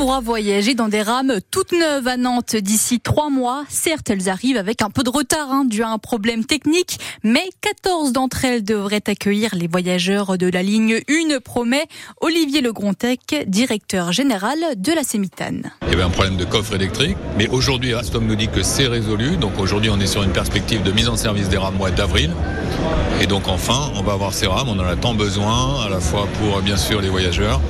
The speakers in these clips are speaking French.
pourra voyager dans des rames toutes neuves à Nantes d'ici trois mois. Certes, elles arrivent avec un peu de retard hein, dû à un problème technique, mais 14 d'entre elles devraient accueillir les voyageurs de la ligne 1, promet Olivier Legrontec, directeur général de la Sémitane. Il y avait un problème de coffre électrique, mais aujourd'hui, Alstom nous dit que c'est résolu. Donc aujourd'hui, on est sur une perspective de mise en service des rames mois d'avril. Et donc enfin, on va avoir ces rames, on en a tant besoin, à la fois pour bien sûr les voyageurs,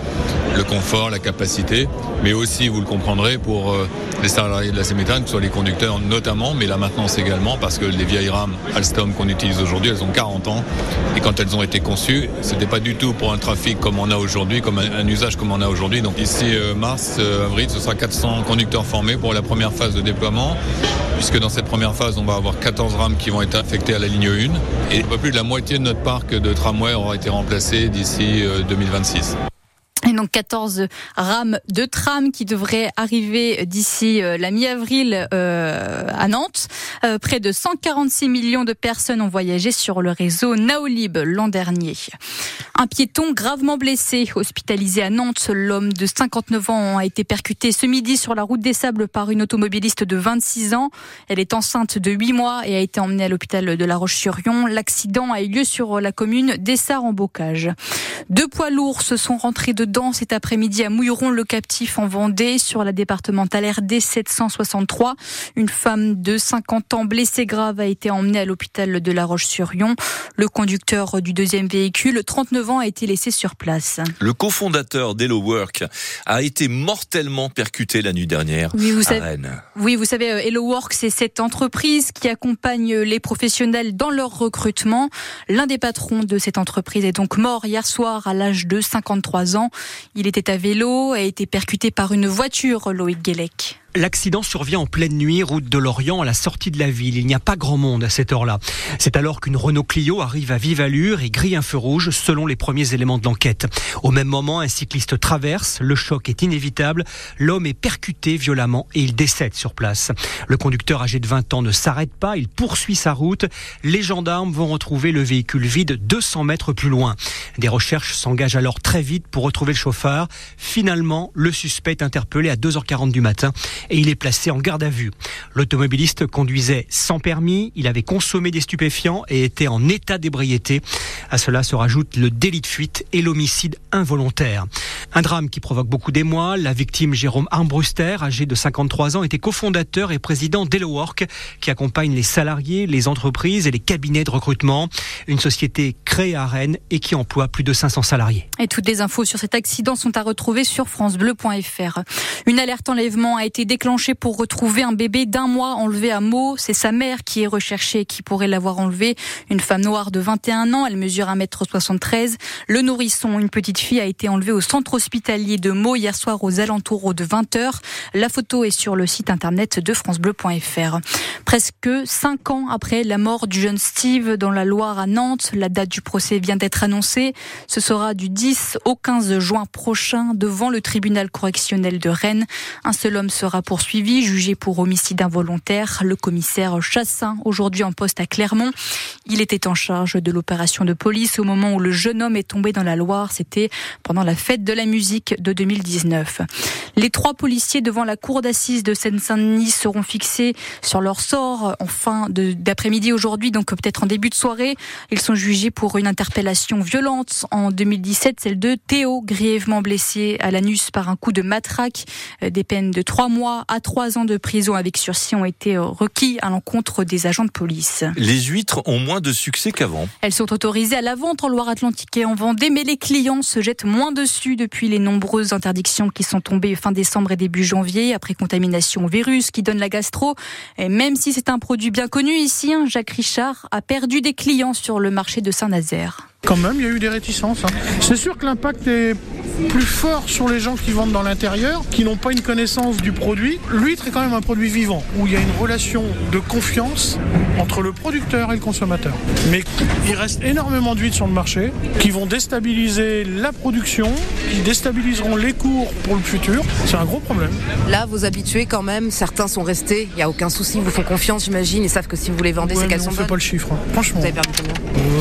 le confort, la capacité, mais aussi, vous le comprendrez, pour euh, les salariés de la Sémétane, soit les conducteurs notamment, mais la maintenance également, parce que les vieilles rames Alstom qu'on utilise aujourd'hui, elles ont 40 ans, et quand elles ont été conçues, c'était pas du tout pour un trafic comme on a aujourd'hui, comme un, usage comme on a aujourd'hui. Donc ici, euh, mars, euh, avril, ce sera 400 conducteurs formés pour la première phase de déploiement, puisque dans cette première phase, on va avoir 14 rames qui vont être affectées à la ligne 1, et un peu plus de la moitié de notre parc de tramway aura été remplacé d'ici 2026. Donc 14 rames de tram qui devraient arriver d'ici euh, la mi-avril euh, à Nantes. Euh, près de 146 millions de personnes ont voyagé sur le réseau Naolib l'an dernier. Un piéton gravement blessé, hospitalisé à Nantes. L'homme de 59 ans a été percuté ce midi sur la route des Sables par une automobiliste de 26 ans. Elle est enceinte de 8 mois et a été emmenée à l'hôpital de La Roche-sur-Yon. L'accident a eu lieu sur la commune d'Essart en Bocage. Deux poids lourds se sont rentrés dedans cet après-midi à Mouilleron-le Captif en Vendée sur la départementale RD 763. Une femme de 50 ans blessée grave a été emmenée à l'hôpital de La Roche-sur-Yon. Le conducteur du deuxième véhicule, 39 ans, a été laissé sur place. Le cofondateur d'Hello Work a été mortellement percuté la nuit dernière oui, vous à savez, Rennes. Oui, vous savez, euh, Hello Work, c'est cette entreprise qui accompagne les professionnels dans leur recrutement. L'un des patrons de cette entreprise est donc mort hier soir à l'âge de 53 ans. Il était à vélo, a été percuté par une voiture, Loïc Guélec. L'accident survient en pleine nuit, route de Lorient, à la sortie de la ville. Il n'y a pas grand monde à cette heure-là. C'est alors qu'une Renault Clio arrive à vive allure et grille un feu rouge, selon les premiers éléments de l'enquête. Au même moment, un cycliste traverse, le choc est inévitable, l'homme est percuté violemment et il décède sur place. Le conducteur âgé de 20 ans ne s'arrête pas, il poursuit sa route. Les gendarmes vont retrouver le véhicule vide 200 mètres plus loin. Des recherches s'engagent alors très vite pour retrouver le chauffeur. Finalement, le suspect est interpellé à 2h40 du matin et il est placé en garde à vue. L'automobiliste conduisait sans permis, il avait consommé des stupéfiants et était en état d'ébriété. À cela se rajoute le délit de fuite et l'homicide involontaire. Un drame qui provoque beaucoup d'émoi. La victime Jérôme Armbruster, âgé de 53 ans, était cofondateur et président d'Hellowork, qui accompagne les salariés, les entreprises et les cabinets de recrutement. Une société créée à Rennes et qui emploie plus de 500 salariés. Et toutes les infos sur cet accident sont à retrouver sur francebleu.fr. Une alerte enlèvement a été déclenchée pour retrouver un bébé d'un mois enlevé à Meaux. C'est sa mère qui est recherchée et qui pourrait l'avoir enlevé. Une femme noire de 21 ans, elle mesure 1m73. Le nourrisson, une petite fille, a été enlevée au centre hospitalier de Meaux hier soir aux alentours de 20h. La photo est sur le site internet de francebleu.fr. Presque cinq ans après la mort du jeune Steve dans la Loire à Nantes, la date du procès vient d'être annoncée. Ce sera du 10 au 15 juin prochain devant le tribunal correctionnel de Rennes. Un seul homme sera poursuivi, jugé pour homicide involontaire. Le commissaire Chassin, aujourd'hui en poste à Clermont. Il était en charge de l'opération de police au moment où le jeune homme est tombé dans la Loire. C'était pendant la fête de la musique de 2019. Les trois policiers devant la cour d'assises de Seine-Saint-Denis seront fixés sur leur sort en fin d'après-midi aujourd'hui, donc peut-être en début de soirée. Ils sont jugés pour une interpellation violente en 2017, celle de Théo, grièvement blessé à l'anus par un coup de matraque. Euh, des peines de trois mois à trois ans de prison avec sursis ont été euh, requis à l'encontre des agents de police. Les huîtres ont moins de succès qu'avant. Elles sont autorisées à la vente en Loire-Atlantique et en Vendée, mais les clients se jettent moins dessus depuis les nombreuses interdictions qui sont tombées fin décembre et début janvier après contamination au virus qui donne la gastro. Et même si c'est un produit bien connu ici, hein, Jacques Richard a perdu des clients sur le marché de Saint-Nazaire. Quand même, il y a eu des réticences. Hein. C'est sûr que l'impact est plus fort sur les gens qui vendent dans l'intérieur, qui n'ont pas une connaissance du produit. L'huître est quand même un produit vivant, où il y a une relation de confiance entre le producteur et le consommateur. Mais il reste énormément d'huîtres sur le marché qui vont déstabiliser la production, qui déstabiliseront les cours pour le futur. C'est un gros problème. Là, vos habitués quand même, certains sont restés, il n'y a aucun souci, ils vous font confiance, j'imagine, ils savent que si vous les vendez, c'est qu'elles sont On ne fait pas le chiffre, hein. franchement. Vous avez perdu combien?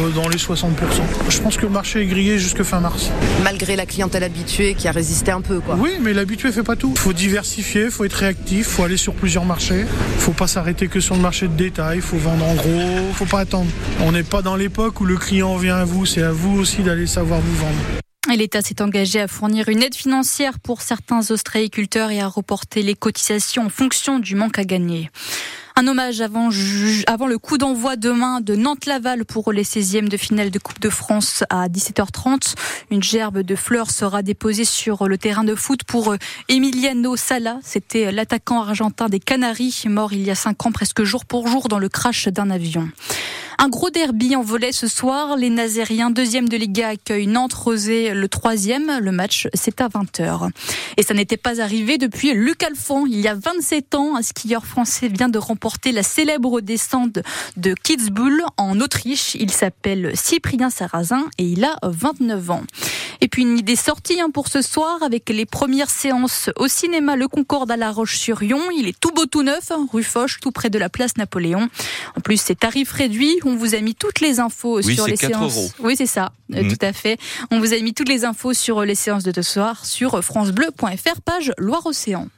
Euh, Dans les 60%. Je pense que le marché est grillé jusque fin mars. Malgré la clientèle habitué qui a résisté un peu. Quoi. Oui, mais l'habitué fait pas tout. Il faut diversifier, il faut être réactif, il faut aller sur plusieurs marchés. Il faut pas s'arrêter que sur le marché de détail, il faut vendre en gros, il faut pas attendre. On n'est pas dans l'époque où le client vient à vous, c'est à vous aussi d'aller savoir vous vendre. L'État s'est engagé à fournir une aide financière pour certains ostréiculteurs et à reporter les cotisations en fonction du manque à gagner. Un hommage avant, le coup d'envoi demain de Nantes-Laval pour les 16e de finale de Coupe de France à 17h30. Une gerbe de fleurs sera déposée sur le terrain de foot pour Emiliano Sala. C'était l'attaquant argentin des Canaries, mort il y a 5 ans presque jour pour jour dans le crash d'un avion. Un gros derby en volet ce soir. Les Nazériens, deuxième de Liga, accueillent Nantes-Rosé, le troisième. Le match, c'est à 20h. Et ça n'était pas arrivé depuis Luc Alphon. Il y a 27 ans, un skieur français vient de remporter la célèbre descente de Kitzbühel en Autriche. Il s'appelle Cyprien Sarrazin et il a 29 ans. Et puis une idée sortie hein, pour ce soir avec les premières séances au cinéma Le Concorde à La Roche-sur-Yon. Il est tout beau tout neuf, hein, rue Foch, tout près de la place Napoléon. En plus, c'est tarif réduit. On vous a mis toutes les infos sur les séances. Euros. Oui, c'est ça, euh, mmh. tout à fait. On vous a mis toutes les infos sur les séances de ce soir sur francebleu.fr, page Loire-Océan.